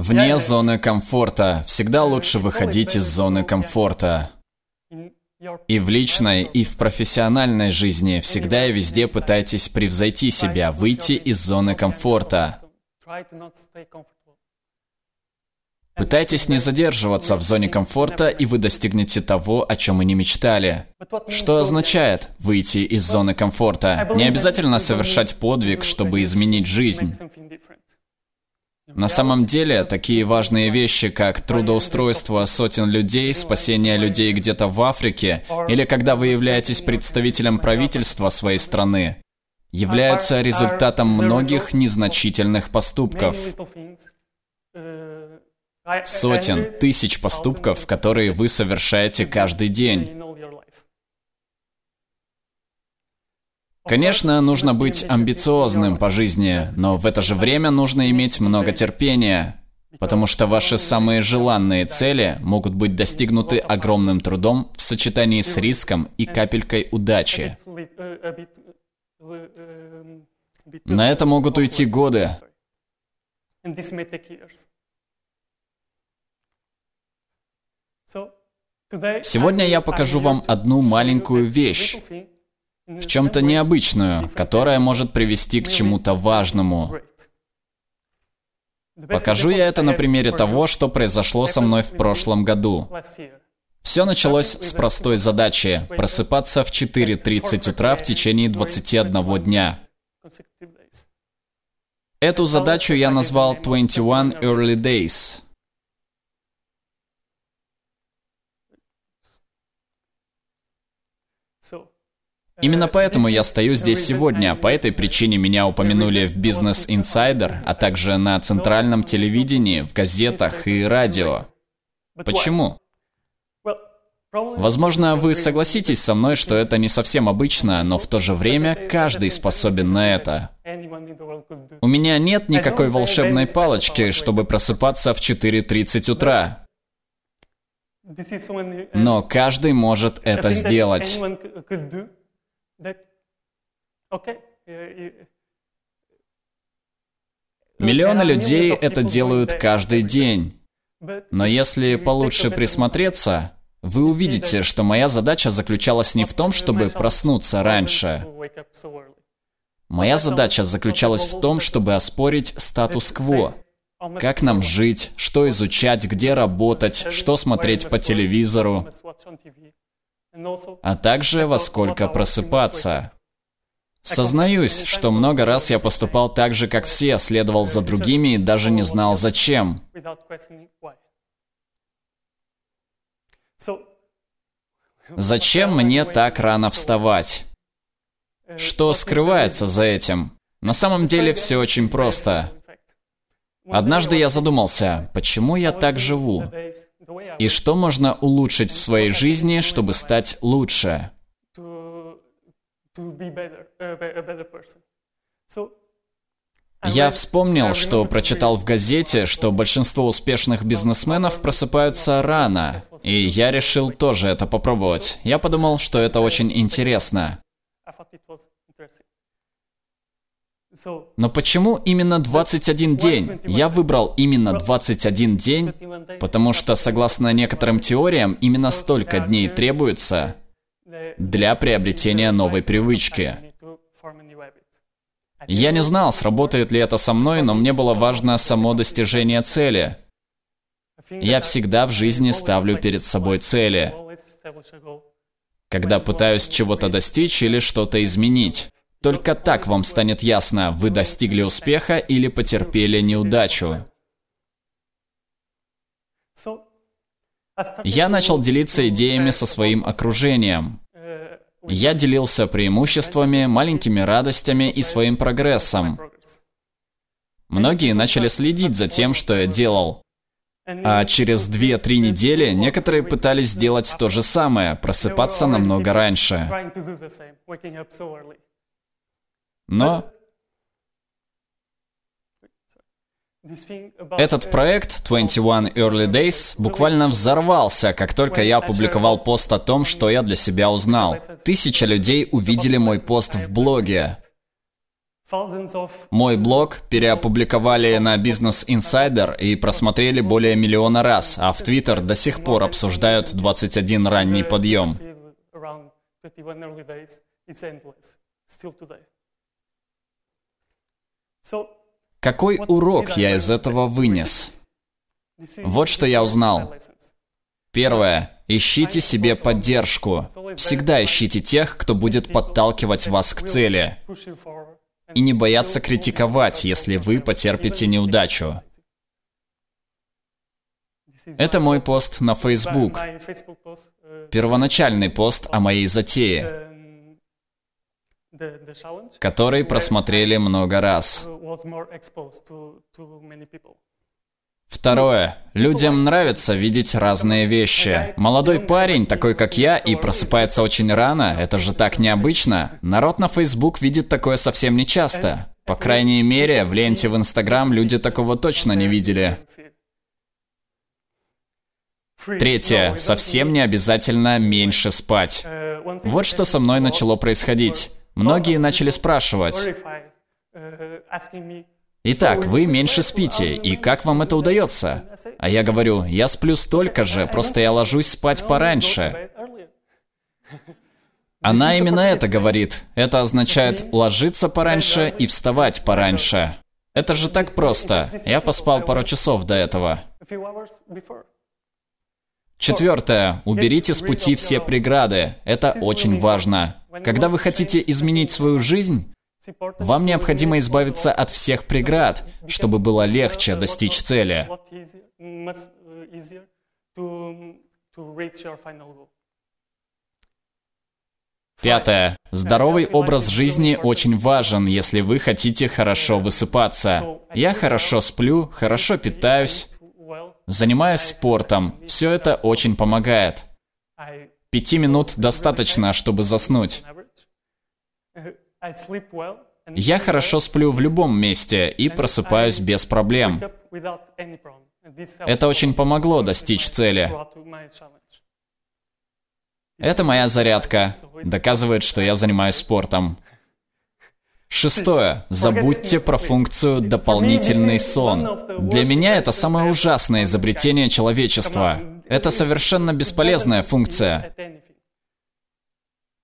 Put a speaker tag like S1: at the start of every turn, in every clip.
S1: Вне зоны комфорта. Всегда лучше выходить из зоны комфорта. И в личной, и в профессиональной жизни всегда и везде пытайтесь превзойти себя, выйти из зоны комфорта. Пытайтесь не задерживаться в зоне комфорта, и вы достигнете того, о чем и не мечтали. Что означает выйти из зоны комфорта? Не обязательно совершать подвиг, чтобы изменить жизнь. На самом деле, такие важные вещи, как трудоустройство сотен людей, спасение людей где-то в Африке, или когда вы являетесь представителем правительства своей страны, являются результатом многих незначительных поступков. Сотен, тысяч поступков, которые вы совершаете каждый день. Конечно, нужно быть амбициозным по жизни, но в это же время нужно иметь много терпения, потому что ваши самые желанные цели могут быть достигнуты огромным трудом в сочетании с риском и капелькой удачи. На это могут уйти годы. Сегодня я покажу вам одну маленькую вещь, в чем-то необычную, которая может привести к чему-то важному. Покажу я это на примере того, что произошло со мной в прошлом году. Все началось с простой задачи – просыпаться в 4.30 утра в течение 21 дня. Эту задачу я назвал 21 Early Days. Именно поэтому я стою здесь сегодня. По этой причине меня упомянули в Business Insider, а также на центральном телевидении, в газетах и радио. Почему? Возможно, вы согласитесь со мной, что это не совсем обычно, но в то же время каждый способен на это. У меня нет никакой волшебной палочки, чтобы просыпаться в 4.30 утра. Но каждый может это сделать. Миллионы людей это делают каждый день. Но если получше присмотреться, вы увидите, что моя задача заключалась не в том, чтобы проснуться раньше. Моя задача заключалась в том, чтобы оспорить статус-кво. Как нам жить, что изучать, где работать, что смотреть по телевизору, а также во сколько просыпаться. Сознаюсь, что много раз я поступал так же, как все, следовал за другими и даже не знал зачем. Зачем мне так рано вставать? Что скрывается за этим? На самом деле все очень просто. Однажды я задумался, почему я так живу? И что можно улучшить в своей жизни, чтобы стать лучше? Я вспомнил, что прочитал в газете, что большинство успешных бизнесменов просыпаются рано, и я решил тоже это попробовать. Я подумал, что это очень интересно. Но почему именно 21 день? Я выбрал именно 21 день, потому что, согласно некоторым теориям, именно столько дней требуется для приобретения новой привычки. Я не знал, сработает ли это со мной, но мне было важно само достижение цели. Я всегда в жизни ставлю перед собой цели, когда пытаюсь чего-то достичь или что-то изменить. Только так вам станет ясно, вы достигли успеха или потерпели неудачу. Я начал делиться идеями со своим окружением. Я делился преимуществами, маленькими радостями и своим прогрессом. Многие начали следить за тем, что я делал. А через 2-3 недели некоторые пытались сделать то же самое, просыпаться намного раньше. Но этот проект 21 Early Days буквально взорвался, как только я опубликовал пост о том, что я для себя узнал. Тысяча людей увидели мой пост в блоге. Мой блог переопубликовали на Business Insider и просмотрели более миллиона раз, а в Twitter до сих пор обсуждают 21 ранний подъем. Какой урок я из этого вынес? Вот что я узнал. Первое. Ищите себе поддержку. Всегда ищите тех, кто будет подталкивать вас к цели. И не бояться критиковать, если вы потерпите неудачу. Это мой пост на Facebook. Первоначальный пост о моей затее, который просмотрели много раз. Второе. Людям нравится видеть разные вещи. Молодой парень, такой как я, и просыпается очень рано, это же так необычно. Народ на Facebook видит такое совсем не часто. По крайней мере, в ленте в Instagram люди такого точно не видели. Третье. Совсем не обязательно меньше спать. Вот что со мной начало происходить. Многие начали спрашивать, Итак, вы меньше спите, и как вам это удается? А я говорю, я сплю столько же, просто я ложусь спать пораньше. Она именно это говорит. Это означает ложиться пораньше и вставать пораньше. Это же так просто. Я поспал пару часов до этого. Четвертое. Уберите с пути все преграды. Это очень важно. Когда вы хотите изменить свою жизнь, вам необходимо избавиться от всех преград, чтобы было легче достичь цели. Пятое. Здоровый образ жизни очень важен, если вы хотите хорошо высыпаться. Я хорошо сплю, хорошо питаюсь, занимаюсь спортом. Все это очень помогает. Пяти минут достаточно, чтобы заснуть. Я хорошо сплю в любом месте и просыпаюсь без проблем. Это очень помогло достичь цели. Это моя зарядка. Доказывает, что я занимаюсь спортом. Шестое. Забудьте про функцию «дополнительный сон». Для меня это самое ужасное изобретение человечества. Это совершенно бесполезная функция.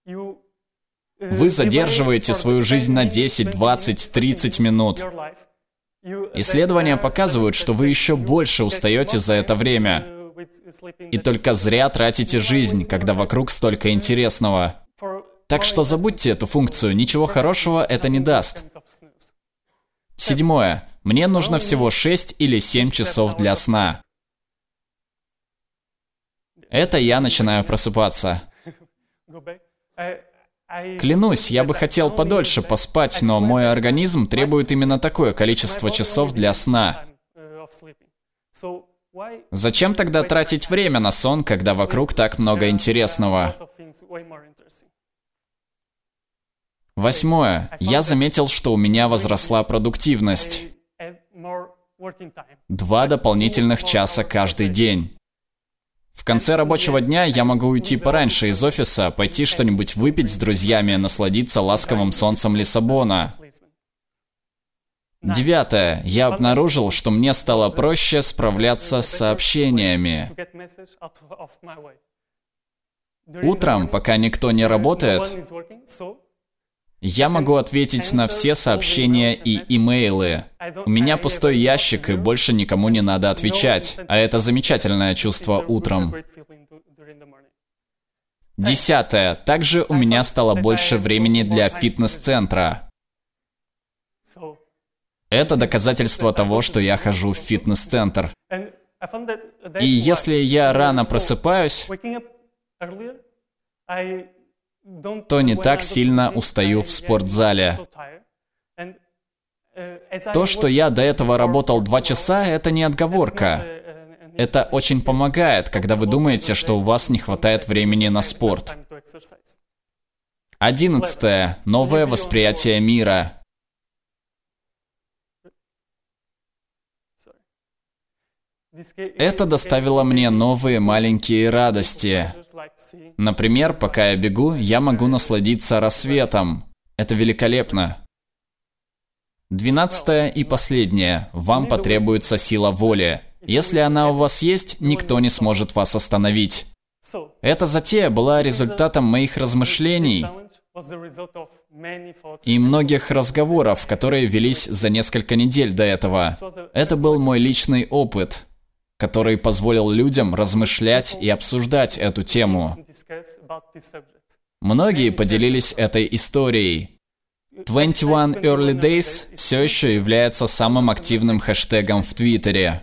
S1: Вы задерживаете свою жизнь на 10, 20, 30 минут. Исследования показывают, что вы еще больше устаете за это время. И только зря тратите жизнь, когда вокруг столько интересного. Так что забудьте эту функцию, ничего хорошего это не даст. Седьмое. Мне нужно всего 6 или 7 часов для сна. Это я начинаю просыпаться. Клянусь, я бы хотел подольше поспать, но мой организм требует именно такое количество часов для сна. Зачем тогда тратить время на сон, когда вокруг так много интересного? Восьмое. Я заметил, что у меня возросла продуктивность. Два дополнительных часа каждый день. В конце рабочего дня я могу уйти пораньше из офиса, пойти что-нибудь выпить с друзьями, насладиться ласковым солнцем Лиссабона. Девятое. Я обнаружил, что мне стало проще справляться с сообщениями. Утром, пока никто не работает, я могу ответить на все сообщения и имейлы. У меня пустой ящик, и больше никому не надо отвечать. А это замечательное чувство утром. Десятое. Также у меня стало больше времени для фитнес-центра. Это доказательство того, что я хожу в фитнес-центр. И если я рано просыпаюсь, то не так сильно устаю в спортзале. То, что я до этого работал два часа, это не отговорка. Это очень помогает, когда вы думаете, что у вас не хватает времени на спорт. Одиннадцатое. Новое восприятие мира. Это доставило мне новые маленькие радости. Например, пока я бегу, я могу насладиться рассветом. Это великолепно. Двенадцатое и последнее. Вам потребуется сила воли. Если она у вас есть, никто не сможет вас остановить. Эта затея была результатом моих размышлений и многих разговоров, которые велись за несколько недель до этого. Это был мой личный опыт, который позволил людям размышлять и обсуждать эту тему. Многие поделились этой историей. 21 Early Days все еще является самым активным хэштегом в Твиттере.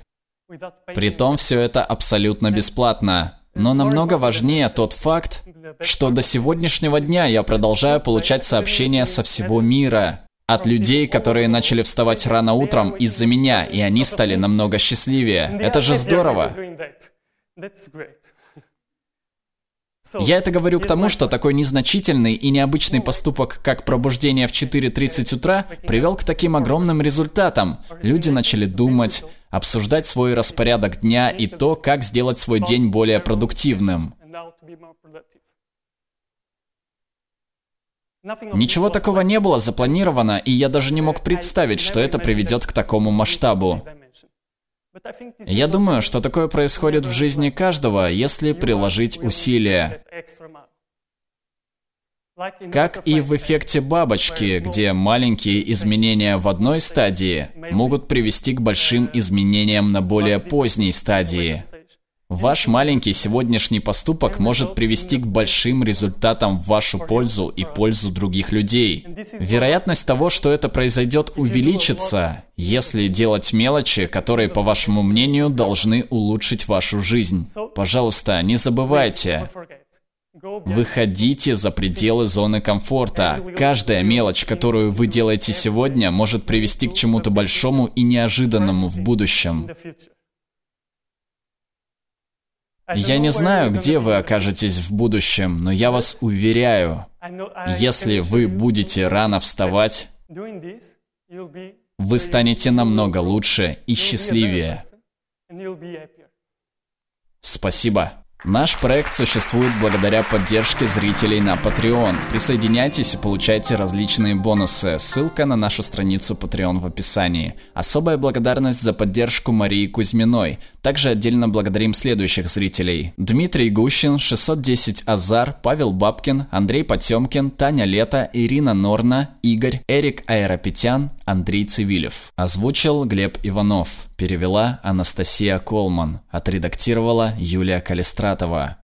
S1: Притом все это абсолютно бесплатно. Но намного важнее тот факт, что до сегодняшнего дня я продолжаю получать сообщения со всего мира. От людей, которые начали вставать рано утром из-за меня, и они стали намного счастливее. Это же здорово. Я это говорю к тому, что такой незначительный и необычный поступок, как пробуждение в 4.30 утра, привел к таким огромным результатам. Люди начали думать, обсуждать свой распорядок дня и то, как сделать свой день более продуктивным. Ничего такого не было запланировано, и я даже не мог представить, что это приведет к такому масштабу. Я думаю, что такое происходит в жизни каждого, если приложить усилия. Как и в эффекте бабочки, где маленькие изменения в одной стадии могут привести к большим изменениям на более поздней стадии. Ваш маленький сегодняшний поступок может привести к большим результатам в вашу пользу и пользу других людей. Вероятность того, что это произойдет, увеличится, если делать мелочи, которые, по вашему мнению, должны улучшить вашу жизнь. Пожалуйста, не забывайте. Выходите за пределы зоны комфорта. Каждая мелочь, которую вы делаете сегодня, может привести к чему-то большому и неожиданному в будущем. Я не знаю, где вы окажетесь в будущем, но я вас уверяю, если вы будете рано вставать, вы станете намного лучше и счастливее. Спасибо. Наш проект существует благодаря поддержке зрителей на Patreon. Присоединяйтесь и получайте различные бонусы. Ссылка на нашу страницу Patreon в описании. Особая благодарность за поддержку Марии Кузьминой. Также отдельно благодарим следующих зрителей. Дмитрий Гущин, 610 Азар, Павел Бабкин, Андрей Потемкин, Таня Лето, Ирина Норна, Игорь, Эрик Аэропетян, Андрей Цивилев. Озвучил Глеб Иванов. Перевела Анастасия Колман. Отредактировала Юлия Калистратова.